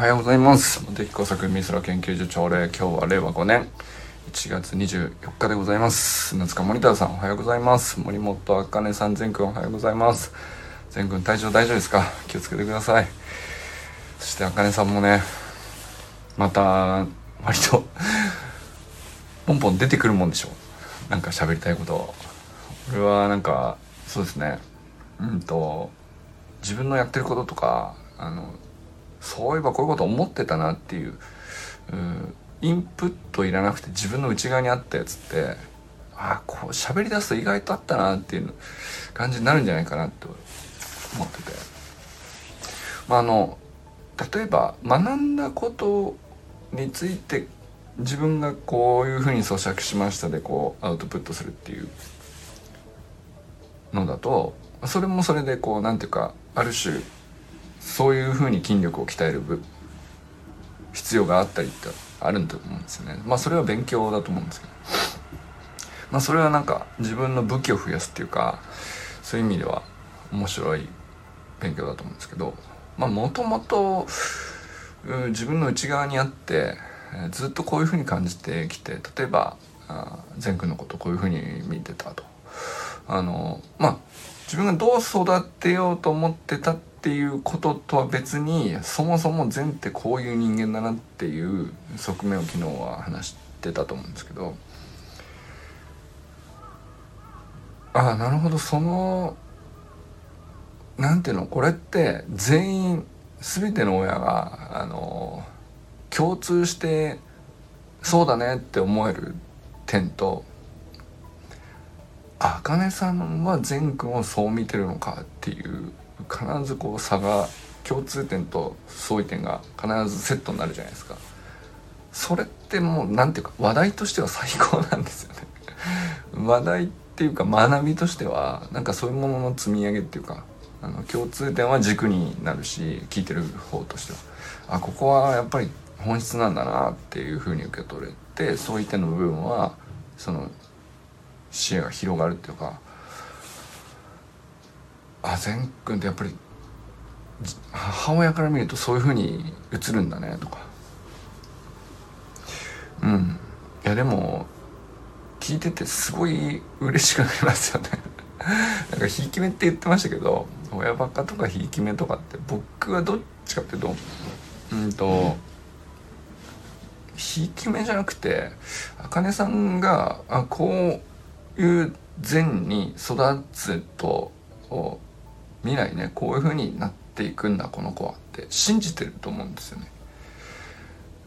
はようございます。茂木工作美空研究所朝礼今日は令和5年。1月24日でございます。夏塚森田さんおはようございます。森本あかねさん全くんおはようございます。全くん体調大丈夫ですか？気をつけてください。そしてあかねさんもねまた割とポンポン出てくるもんでしょなんか喋りたいこと俺はなんかそうですね。うんと自分のやってることとかあのそういえばこういうこと思ってたなっていうインプットいらなくて自分の内側にあったやつってああこう喋り出すと意外とあったなっていう感じになるんじゃないかなと思ってて。まああの例えば学んだことについて自分がこういうふうに咀嚼しましたでこうアウトプットするっていうのだとそれもそれでこうなんていうかある種そういうふうに筋力を鍛える必要があったりってあるんと思うんですよね。まあそれは勉強だと思うんですけどまあそれはなんか自分の武器を増やすっていうかそういう意味では面白い勉強だと思うんですけどまあもともと自分の内側にあってずっとこういうふうに感じてきて例えば善くんのことこういうふうに見てたと。あのまあ自分がどう育てようと思ってたっていうこととは別にそもそも善ってこういう人間だなっていう側面を昨日は話してたと思うんですけど。ああなるほど。そのなんていうの？これって全員全ての親があの共通してそうだねって思える点とあかねさんは善くんをそう見てるのかっていう必ずこう差が共通点と相違点が必ずセットになるじゃないですか。それってもう何ていうか話題としては最高なんですよね。話題っていうか学びとしてはなんかそういうものの積み上げっていうかあの共通点は軸になるし聞いてる方としては。あここはやっぱり本質なんだなっていうふうに受け取れてそういったの部分はその視野が広がるっていうかあ善くんってやっぱり母親から見るとそういうふうに映るんだねとか。うん。いやでも聞いててすごい嬉しくなりますよね。なんかひいき目って言ってましたけど親バカとかひいき目とかって僕はどっちかっていうとうんとひいき目じゃなくてあかねさんがあこういう善に育つと未来ねこういう風になっていくんだこの子はって信じてると思うんですよね。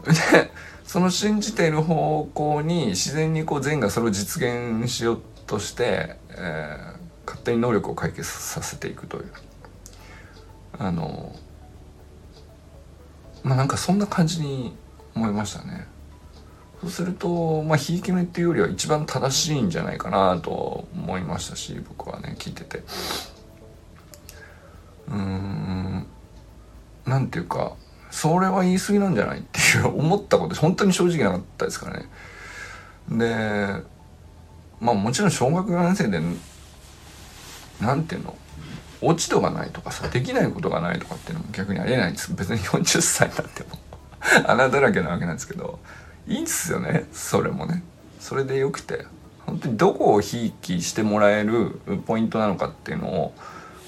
でその信じてる方向に自然にこう善がそれを実現しようとして、えー、勝手に能力を解決させていくというあのまあなんかそんな感じに思いましたね。そうするとまあひいき目っていうよりは一番正しいんじゃないかなと思いましたし僕はね聞いてて。うんなんていうかそれは言い過ぎなんじゃないっていう 思ったこと本当に正直なかったですからね。でまあもちろん小学4年生でなんていうの落ち度がないとかさできないことがないとかっていうのも逆にありえないんです。別に40歳になっても穴だらけなわけなんですけど。いいっすよねそれもね。それでよくて。本当にどこをひいきしてもらえるポイントなのかっていうのを、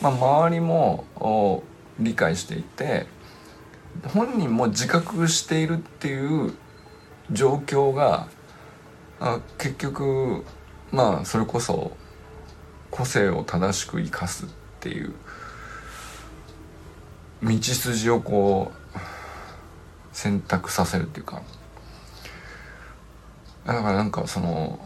まあ、周りも理解していて本人も自覚しているっていう状況があ結局まあそれこそ個性を正しく生かすっていう道筋をこう選択させるっていうかだからなんかその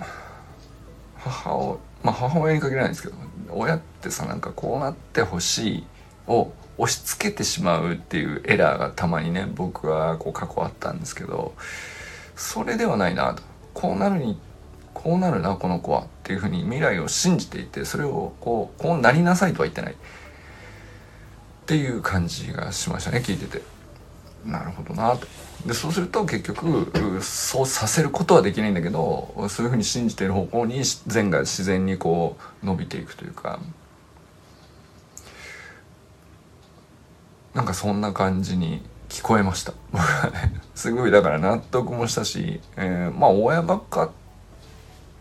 母をまあ母親に限らないんですけど親ってさなんかこうなってほしいを押し付けてしまうっていうエラーがたまにね僕はこう過去あったんですけどそれではないなとこうなるにこうなるなこの子はっていうふうに未来を信じていてそれをこうこうなりなさいとは言ってないっていう感じがしましたね聞いててなるほどなと。でそうすると結局そうさせることはできないんだけどそういうふうに信じてる方向に善が自然にこう伸びていくというか。なんかそんな感じに聞こえました。すごいだから納得もしたし、えー、まあ親バカっ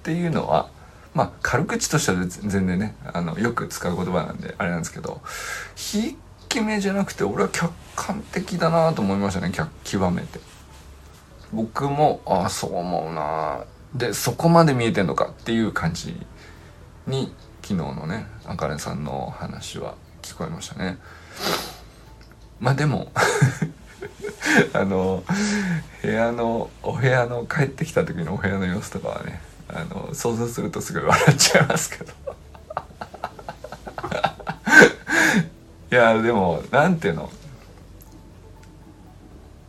ていうのはまあ軽口としては全然ねあのよく使う言葉なんであれなんですけどひき目じゃなくて俺は客観的だなと思いましたね極めて僕もああそう思うなでそこまで見えてんのかっていう感じに昨日のねあかねさんの話は聞こえましたねまあでもあの部屋のお部屋の帰ってきた時のお部屋の様子とかはねあの想像するとすごい笑っちゃいますけどいやでもなんていうの？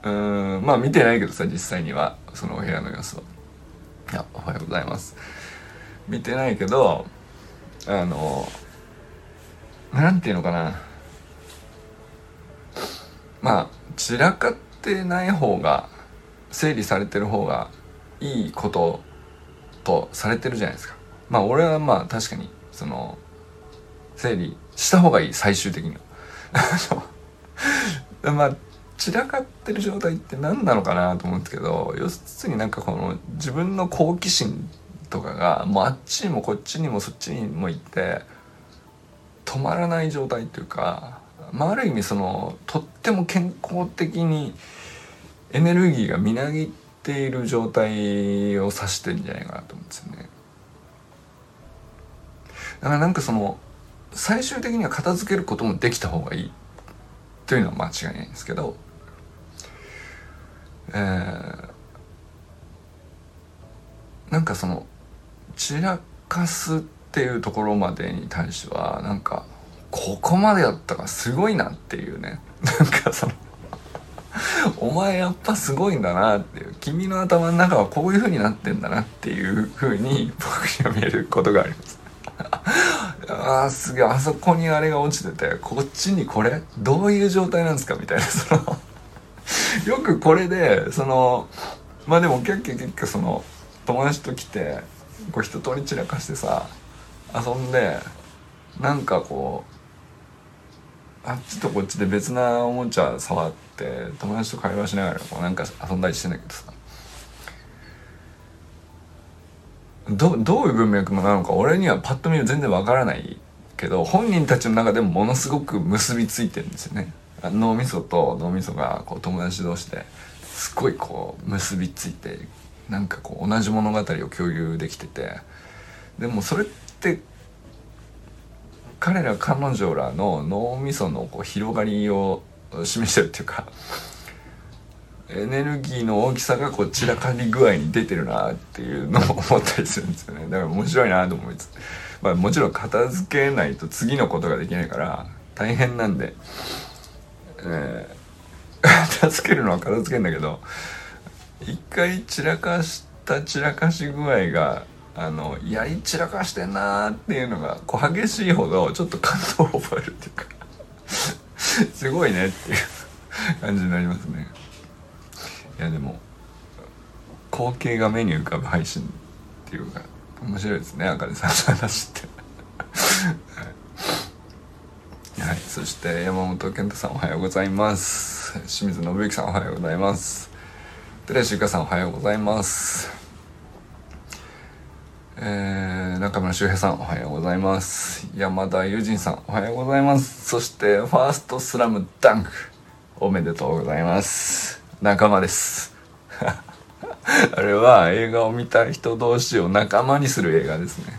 うんまあ見てないけどさ実際にはそのお部屋の様子はいやおはようございます。見てないけどあのなんていうのかな。まあ散らかってない方が整理されてる方がいいこととされてるじゃないですか。まあ俺はまあ確かにその整理した方がいい最終的には。まあ散らかってる状態って何なのかなと思うんですけど要するになんかこの自分の好奇心とかがもうあっちにもこっちにもそっちにも行って止まらない状態っていうか、まあ、ある意味そのとっても健康的にエネルギーがみなぎっている状態を指してるんじゃないかなと思うんですよね。だからなんかその最終的には片付けることもできた方がいい。というのは間違いないんですけど。えー、なんかその散らかすっていうところまでに対してはなんかここまでやったかすごいなっていうね。なんかそのお前やっぱすごいんだなっていう。君の頭の中はこういう風になってんだなっていう風に僕には見えることがあります。あーすげえ。あそこにあれが落ちててこっちにこれ？どういう状態なんですか？みたいな。そのよくこれでそのまあでも結局結局その友達と来てこう一通り散らかしてさ遊んでなんかこうあっちとこっちで別なおもちゃ触って友達と会話しながらこうなんか遊んだりしてんだけどさ。どどういう文脈なのか俺にはパッと見は全然わからないけど本人たちの中でもものすごく結びついてるんですよね。脳みそと脳みそがこう友達同士ですごいこう結びついてなんかこう同じ物語を共有できててでもそれって彼ら彼女らの脳みそのこう広がりを示してるっていうかエネルギーの大きさがこう散らかり具合に出てるなっていうのを思ったりするんですよね。だから面白いなと思いつつ、まあ、もちろん片付けないと次のことができないから大変なんで、えー、片付けるのは片付けんだけど一回散らかした散らかし具合があのやり散らかしてんなーっていうのがこう激しいほどちょっと感動を覚えるっていうか すごいねっていう感じになりますね。いやでも光景が目に浮かぶ配信っていうか面白いですねあかねさんの話って。はい、そして山本健太さんおはようございます。清水信之さんおはようございます。寺石ゆかさんおはようございます。えー、中村修平さんおはようございます。山田友人さんおはようございます。そしてファーストスラムダンクおめでとうございます。仲間です。あれは映画を見た人同士を仲間にする映画ですね。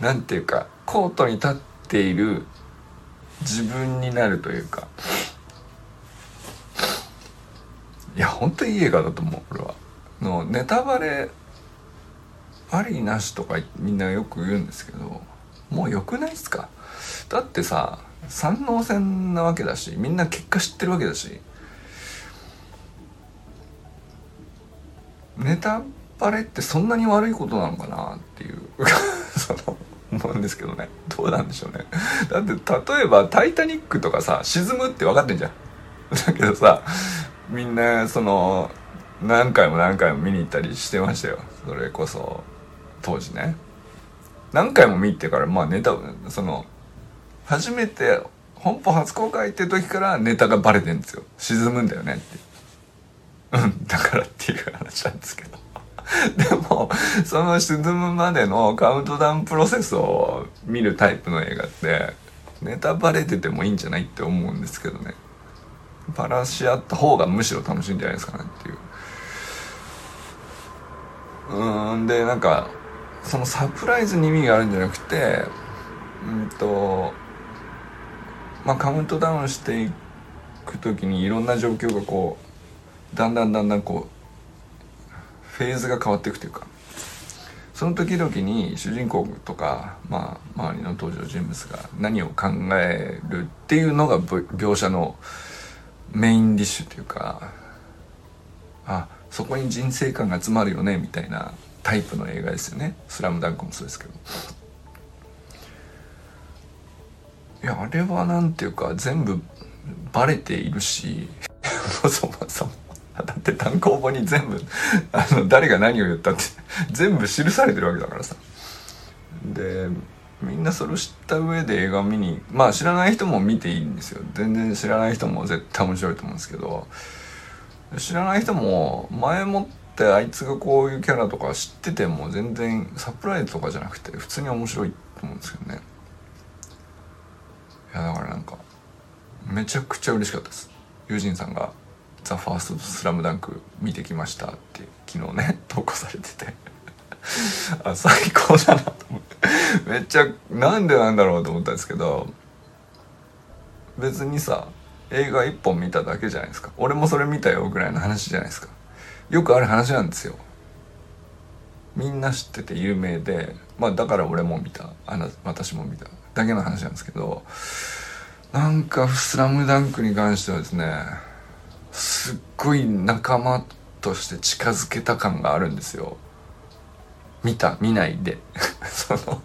なんていうかコートに立っている自分になるというか。いや本当にいい映画だと思うこれは。のネタバレありなしとかみんなよく言うんですけどもう良くないっすか？だってさ三能戦なわけだしみんな結果知ってるわけだし。ネタバレってそんなに悪いことなのかなっていう。その思うんですけどね。どうなんでしょうね。だって例えば「タイタニック」とかさ沈むって分かってんじゃん。だけどさみんなその何回も何回も見に行ったりしてましたよ。それこそ当時ね。何回も見てからまあネタその初めて本邦初公開って時からネタがバレてんですよ。沈むんだよねって。うんだからっていう話なんですけど。でもその沈むまでのカウントダウンプロセスを見るタイプの映画ってネタバレててもいいんじゃないって思うんですけどね。バラし合った方がむしろ楽しいんじゃないですかねっていう。うんでなんかそのサプライズに意味があるんじゃなくてうんとまあカウントダウンしていく時にいろんな状況がこうだんだんだんだんこうフェーズが変わっていくというかその時々に主人公とか、まあ、周りの登場人物が何を考えるっていうのが描写のメインディッシュというかあそこに人生観が詰まるよねみたいなタイプの映画ですよね「スラムダンクもそうですけど。いやあれはなんていうか全部バレているし そもそも。だって単行本に全部 あの誰が何を言ったって 全部記されてるわけだからさ。でみんなそれを知った上で映画見にまあ知らない人も見ていいんですよ。全然知らない人も絶対面白いと思うんですけど。知らない人も前もってあいつがこういうキャラとか知ってても全然サプライズとかじゃなくて普通に面白いと思うんですけどね。いやだからなんかめちゃくちゃ嬉しかったです。友人さんが「ザ・ファーストスラムダンク見てきました」って昨日ね 投稿されてて。あ最高だなと思って。めっちゃなんでなんだろうと思ったんですけど別にさ映画一本見ただけじゃないですか。俺もそれ見たよぐらいの話じゃないですか。よくある話なんですよ。みんな知ってて有名でまあだから俺も見た。あの私も見た。だけの話なんですけどなんか「スラムダンクに関してはですねすっごい仲間として近づけた感があるんですよ。見た見ないで。その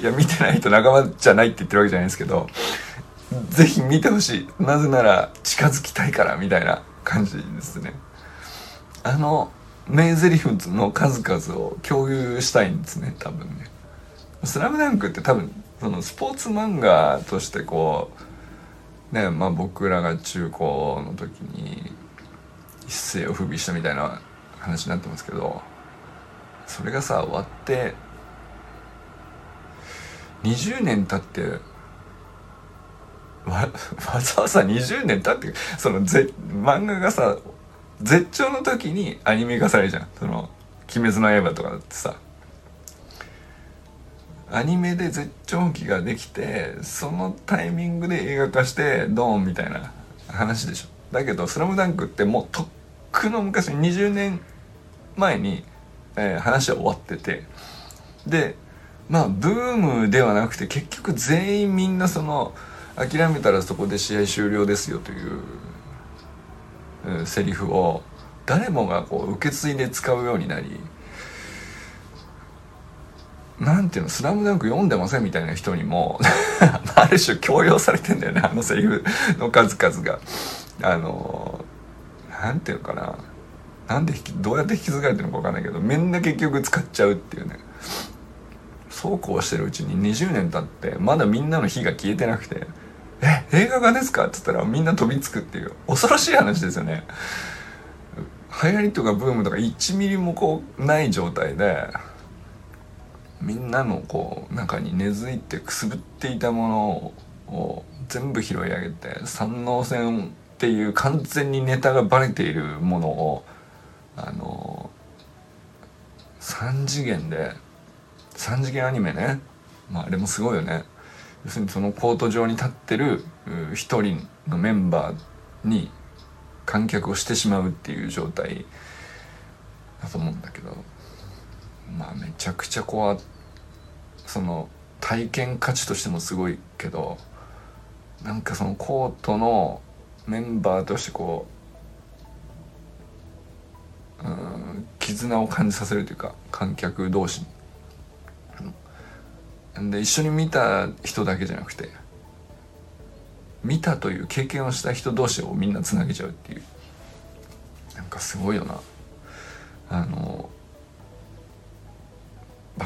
いや見てないと仲間じゃないって言ってるわけじゃないですけどぜひ見てほしい。なぜなら近づきたいからみたいな感じですね。あの名台詞の数々を共有したいんですね多分ね「スラムダンクって多分そのスポーツ漫画としてこうねまあ僕らが中高の時に一世を風靡したみたいな話になってますけどそれがさ終わって20年経ってわ わざわざ20年経ってそのぜ漫画がさ絶頂の時にアニメ化されるじゃん。その「鬼滅の刃」とかだってさ。アニメで絶頂期ができてそのタイミングで映画化してドーンみたいな話でしょ。だけど「スラムダンクってもうとっくの昔20年前に、えー、話は終わってて。でまあブームではなくて結局全員みんなその諦めたらそこで試合終了ですよという、うん、セリフを誰もがこう受け継いで使うようになりなんていうの「スラムダンク読んでませんみたいな人にも ある種強要されてんだよねあのセリフの数々が。あのなんていうのかななんでどうやって引き継がれてるのか分かんないけどみんな結局使っちゃうっていうねそうこうしてるうちに20年経ってまだみんなの火が消えてなくて「え映画化ですか?」っつったらみんな飛びつくっていう恐ろしい話ですよね。流行りとかブームとか1ミリもこうない状態でみんなのこう中に根付いてくすぶっていたものを全部拾い上げて三能線っていう完全にネタがバレているものをあの3次元で3次元アニメね、まあ、あれもすごいよね。要するにそのコート上に立ってる一人のメンバーに観客をしてしまうっていう状態だと思うんだけど。まあめちゃくちゃこうその体験価値としてもすごいけどなんかそのコートのメンバーとしてこううん絆を感じさせるというか観客同士。に。で一緒に見た人だけじゃなくて見たという経験をした人同士をみんなつなげちゃうっていう。なんかすごいよな。あの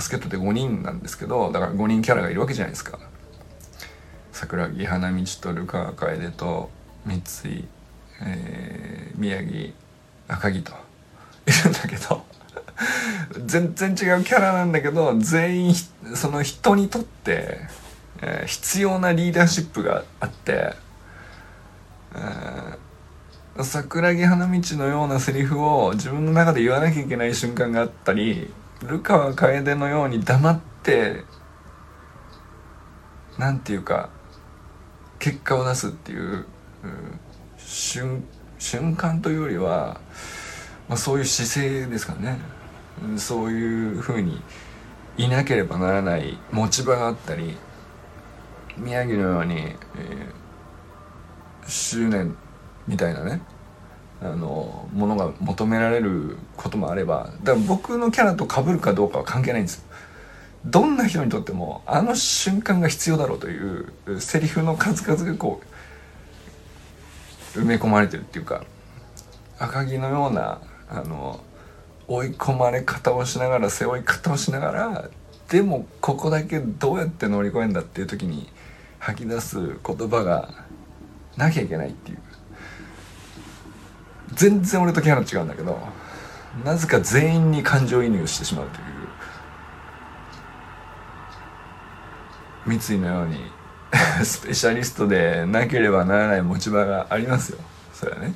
バスケットで5人なんですけどだから5人キャラがいるわけじゃないですか。桜木花道とルカ楓と三井、えー、宮城赤城といるんだけど全然違うキャラなんだけど全員その人にとって、えー、必要なリーダーシップがあって、えー、桜木花道のようなセリフを自分の中で言わなきゃいけない瞬間があったり流川楓のように黙ってなんていうか結果を出すっていう、うん、瞬瞬間というよりは、まあ、そういう姿勢ですかね、うん、そういうふうにいなければならない持ち場があったり宮城のように、えー、執念みたいなねあのものが求められることもあればだから僕のキャラと被るかどうかは関係ないんです。よどんな人にとってもあの瞬間が必要だろうというセリフの数々がこう埋め込まれてるっていうか赤城のようなあの追い込まれ方をしながら背負い方をしながらでもここだけどうやって乗り越えんだっていう時に吐き出す言葉がなきゃいけないっていう。全然俺とキャラ違うんだけどなぜか全員に感情移入してしまうという三井のように スペシャリストでなければならない持ち場がありますよ。それはね。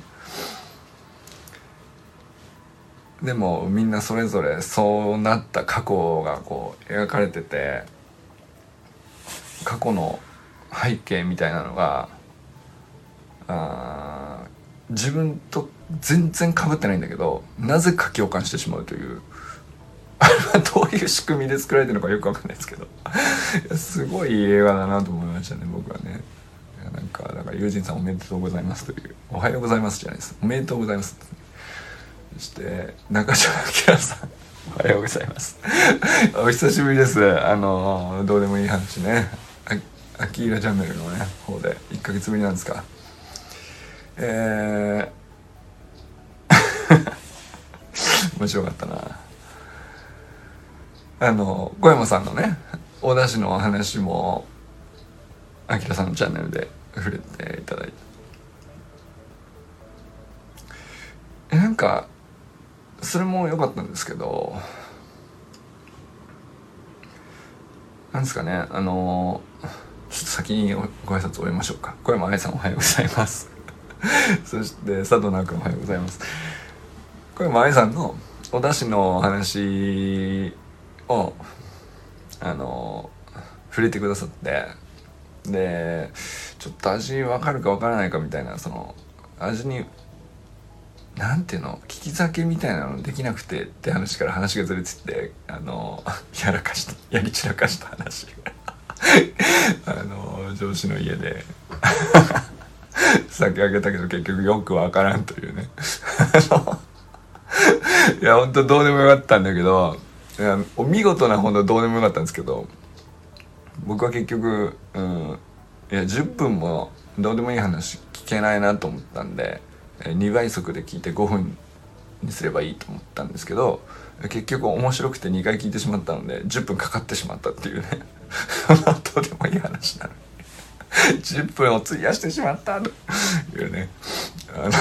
でもみんなそれぞれそうなった過去がこう描かれてて過去の背景みたいなのがあ自分と全然かぶってないんだけどなぜか共感してしまうという あれはどういう仕組みで作られてるのかよくわかんないですけどすごい映画だなと思いましたね僕はね。なんかだから友人さんおめでとうございますというおはようございますじゃないです。おめでとうございます。そして中島明さん。おはようございます。お久しぶりです。あのどうでもいい話ね。アキーラチャンネルのね方で1ヶ月ぶりなんですか。えー面白かったな。あの小山さんのねお出汁のお話もあきらさんのチャンネルで触れていただいて。えなんかそれも良かったんですけどなんですかねあのちょっと先にご挨拶終えましょうか。小山愛さんおはようございます。そして佐藤直君おはようございます。小山愛さんのお出汁の話をあの触れてくださってでちょっと味分かるか分からないかみたいなその味になんていうの利き酒みたいなのできなくてって話から話がずれててあのやらかしたやり散らかした話 あの上司の家で。酒あげたけど結局よく分からんというね。いやほんとどうでもよかったんだけどいやお見事なほどどうでもよかったんですけど僕は結局、うん、いや10分もどうでもいい話聞けないなと思ったんで2倍速で聞いて5分にすればいいと思ったんですけど結局面白くて2回聞いてしまったので10分かかってしまったっていうね。どうでもいい話なのに。10分を費やしてしまったというね。あの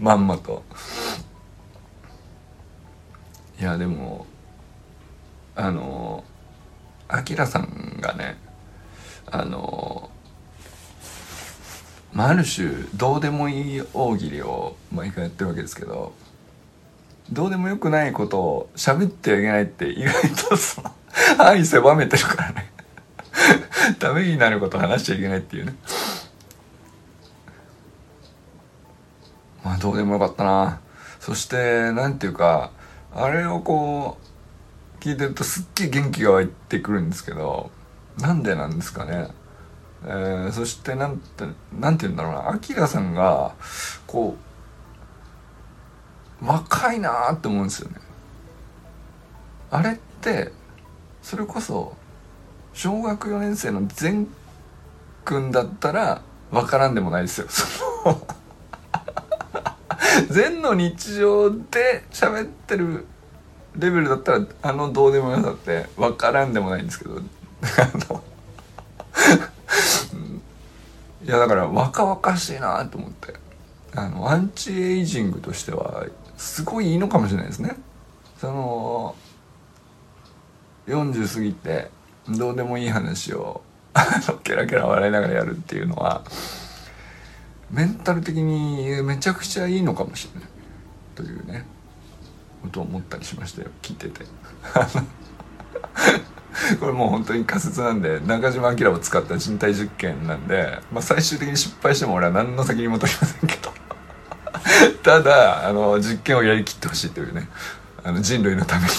まんまと。いやでもあのアキラさんがねあのまあ、ある種どうでもいい大喜利を毎回やってるわけですけどどうでもよくないことを喋ってはいけないって意外とその範囲狭めてるからね。ダメになること話しちゃいけないっていうね。まあどうでもよかったな。そしてなんていうかあれをこう聞いてるとすっげえ元気が湧いてくるんですけどなんでなんですかね。えー、そしてなんてなんて言うんだろうな。アキラさんがこう若いなーって思うんですよね。あれってそれこそ小学4年生の善くんだったら分からんでもないですよ。善の 禅の日常で喋ってるレベルだったらあのどうでもよさって分からんでもないんですけど。いやだから若々しいなと思って。あのアンチエイジングとしてはすごいいいのかもしれないですね。その40過ぎてどうでもいい話をケラケラ笑いながらやるっていうのはメンタル的にめちゃくちゃいいのかもしれない。というね。ことを思ったりしましたよ。聞いてて。これもう本当に仮説なんで中島明を使った人体実験なんで、まあ、最終的に失敗しても俺は何の責任も取りませんけど。ただあの実験をやりきってほしいというね。あの人類のために。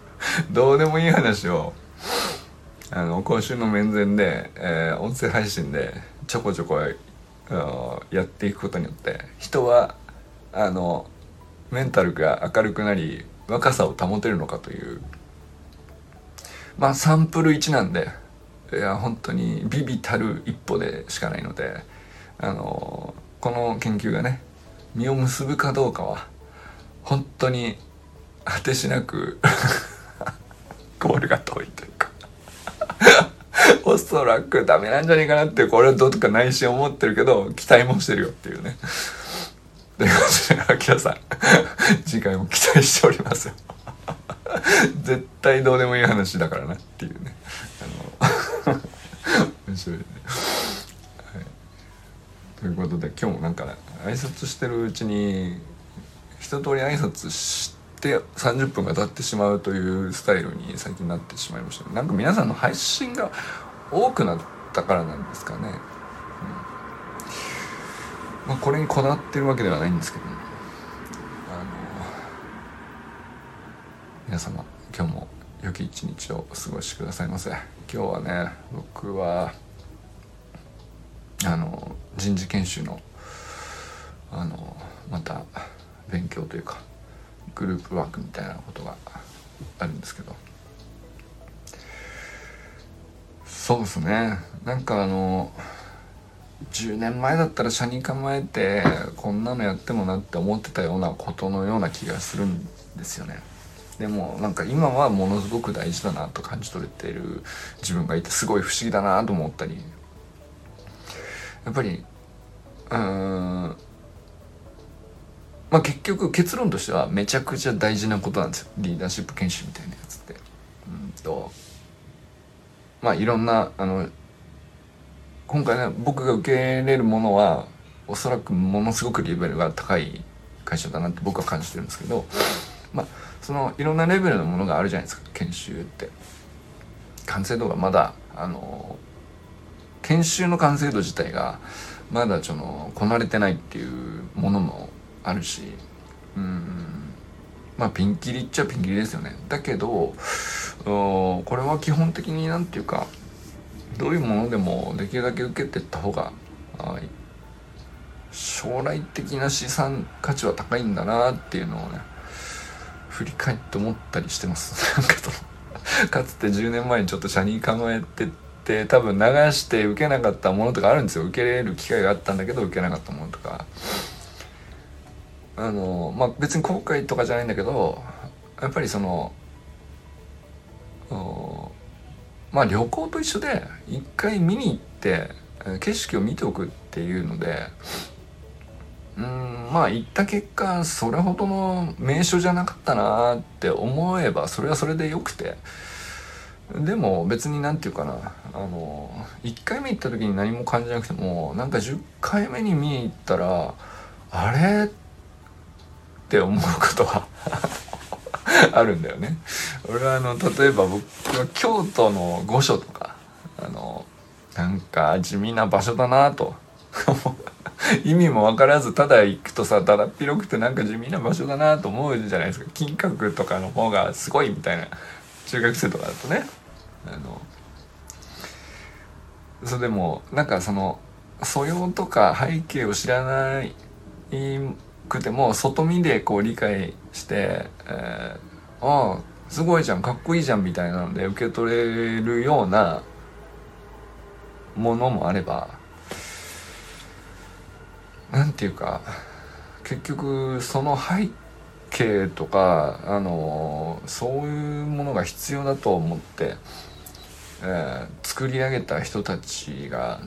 どうでもいい話をあの今週の面前で、えー、音声配信でちょこちょこやっていくことによって人はあのメンタルが明るくなり若さを保てるのかというまあサンプル1なんでいや本当にビビたる一歩でしかないのであのこの研究がね実を結ぶかどうかは本当に果てしなく ゴールが遠いというかおそらくダメなんじゃねえかなってこれはどうとか内心思ってるけど期待もしてるよっていうね。ということでアキラさん。次回も期待しておりますよ。絶対どうでもいい話だからなっていうね。あの 面白いね、はい、ということで今日もなんか挨拶してるうちに一通り挨拶して30分が経ってしまうというスタイルに最近なってしまいました、ね、なんか皆さんの配信が多くなったからなんですかね、うん。まあ、これにこだわってるわけではないんですけど、あの皆様今日も良き一日をお過ごしくださいませ。今日はね僕はあの人事研修のあのまた勉強というかグループワークみたいなことがあるんですけど。そうですねなんかあの10年前だったら社に構えてこんなのやってもなって思ってたようなことのような気がするんですよね。でもなんか今はものすごく大事だなと感じ取れてる自分がいてすごい不思議だなと思ったりやっぱりうーんまあ結局結論としてはめちゃくちゃ大事なことなんですよリーダーシップ研修みたいなやつって。うんとまあいろんなあの今回ね僕が受け入れるものはおそらくものすごくレベルが高い会社だなって僕は感じてるんですけどまあそのいろんなレベルのものがあるじゃないですか研修って。完成度がまだあの研修の完成度自体がまだそのこなれてないっていうものもあるしうん。まあピンキリっちゃピンキリですよね。だけどこれは基本的になんていうかどういうものでもできるだけ受けてった方が将来的な資産価値は高いんだなっていうのをね振り返って思ったりしてます。なんかとかつて10年前にちょっと社に考えてて多分流して受けなかったものとかあるんですよ。受けれる機会があったんだけど受けなかったものとか。あのまあ別に後悔とかじゃないんだけどやっぱりそのまあ旅行と一緒で一回見に行って景色を見ておくっていうのでうんまあ行った結果それほどの名所じゃなかったなって思えばそれはそれでよくて。でも別に何て言うかなあの1回目行った時に何も感じなくてもなんか10回目に見に行ったらあれ？って思うことは あるんだよね。俺はあの例えば僕は京都の御所とかあのなんか地味な場所だなと。意味も分からずただ行くとさだだっ広くてなんか地味な場所だなと思うじゃないですか。金閣とかの方がすごいみたいな中学生とかだとね。あのそれでもなんかその素養とか背景を知らないくても外見でこう理解して、えー、ああすごいじゃんかっこいいじゃんみたいなので受け取れるようなものもあればなんていうか結局その背景とかあのそういうものが必要だと思って、えー、作り上げた人たちが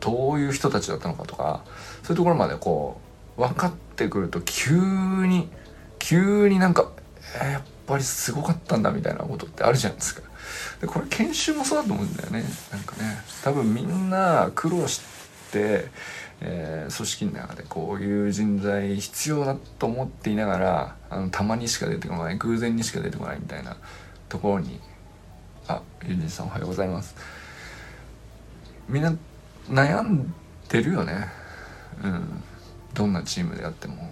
どういう人たちだったのかとかそういうところまでこう分かってくると急に急になんか、えー、やっぱりすごかったんだみたいなことってあるじゃないですか。でこれ研修もそうだと思うんだよね。なんかね多分みんな苦労して、えー、組織の中でこういう人材必要だと思っていながらあのたまにしか出てこない偶然にしか出てこないみたいなところにあユージンさんおはようございます。みんな悩んでるよね。うん。どんなチームであっても。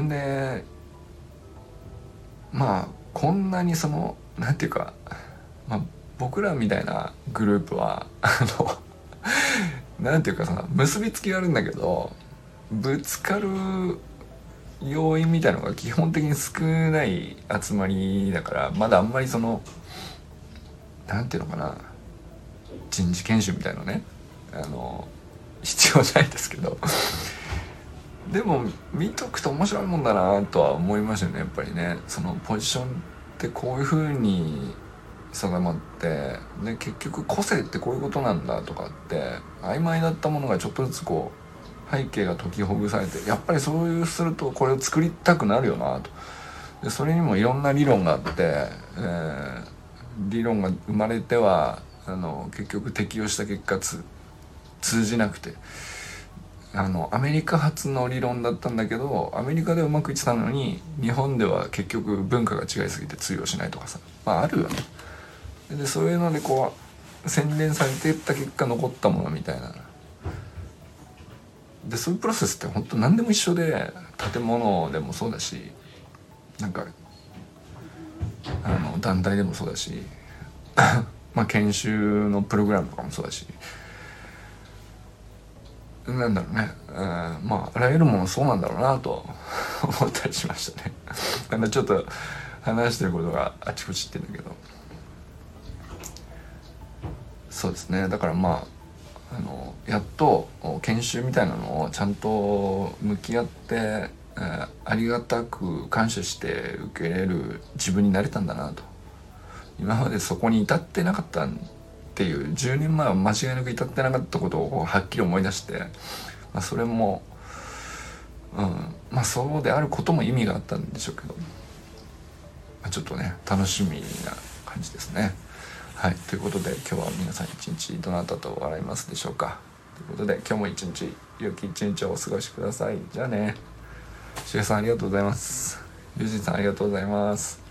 んでまあこんなにそのなんていうか、まあ、僕らみたいなグループはあのなんていうかさ結びつきがあるんだけどぶつかる要因みたいのが基本的に少ない集まりだからまだあんまりそのなんていうのかな人事研修みたいのね。あの必要ないですけど。でも見とくと面白いもんだなとは思いましたよねやっぱりね。そのポジションってこういうふうに定まってで結局個性ってこういうことなんだとかって曖昧だったものがちょっとずつこう背景が解きほぐされてやっぱりそういうするとこれを作りたくなるよなと。でそれにもいろんな理論があって、えー、理論が生まれてはあの結局適用した結果つ通じなくて。あのアメリカ発の理論だったんだけどアメリカでうまくいってたのに日本では結局文化が違いすぎて通用しないとかさ。まああるよね。でそういうのでこう洗練されていった結果残ったものみたいな。でそういうプロセスって本当何でも一緒で建物でもそうだしなんかあの団体でもそうだし まあ研修のプログラムとかもそうだしなんだろうね、えー、まああらゆるものそうなんだろうなと 思ったりしましたね。なんかちょっと話してることがあちこちってんだけど。そうですね。だからまああのやっと研修みたいなのをちゃんと向き合って、えー、ありがたく感謝して受け入れる自分になれたんだなと。今までそこに至ってなかったんっていう10年前は間違いなく至ってなかったことをはっきり思い出して、まあ、それも、うん、まあそうであることも意味があったんでしょうけど、まあ、ちょっとね楽しみな感じですね。はいということで今日は皆さん一日どなたと笑いますでしょうか。ということで今日も一日良き一日をお過ごしください。じゃあね。しげさんありがとうございます。ゆうじさんありがとうございます。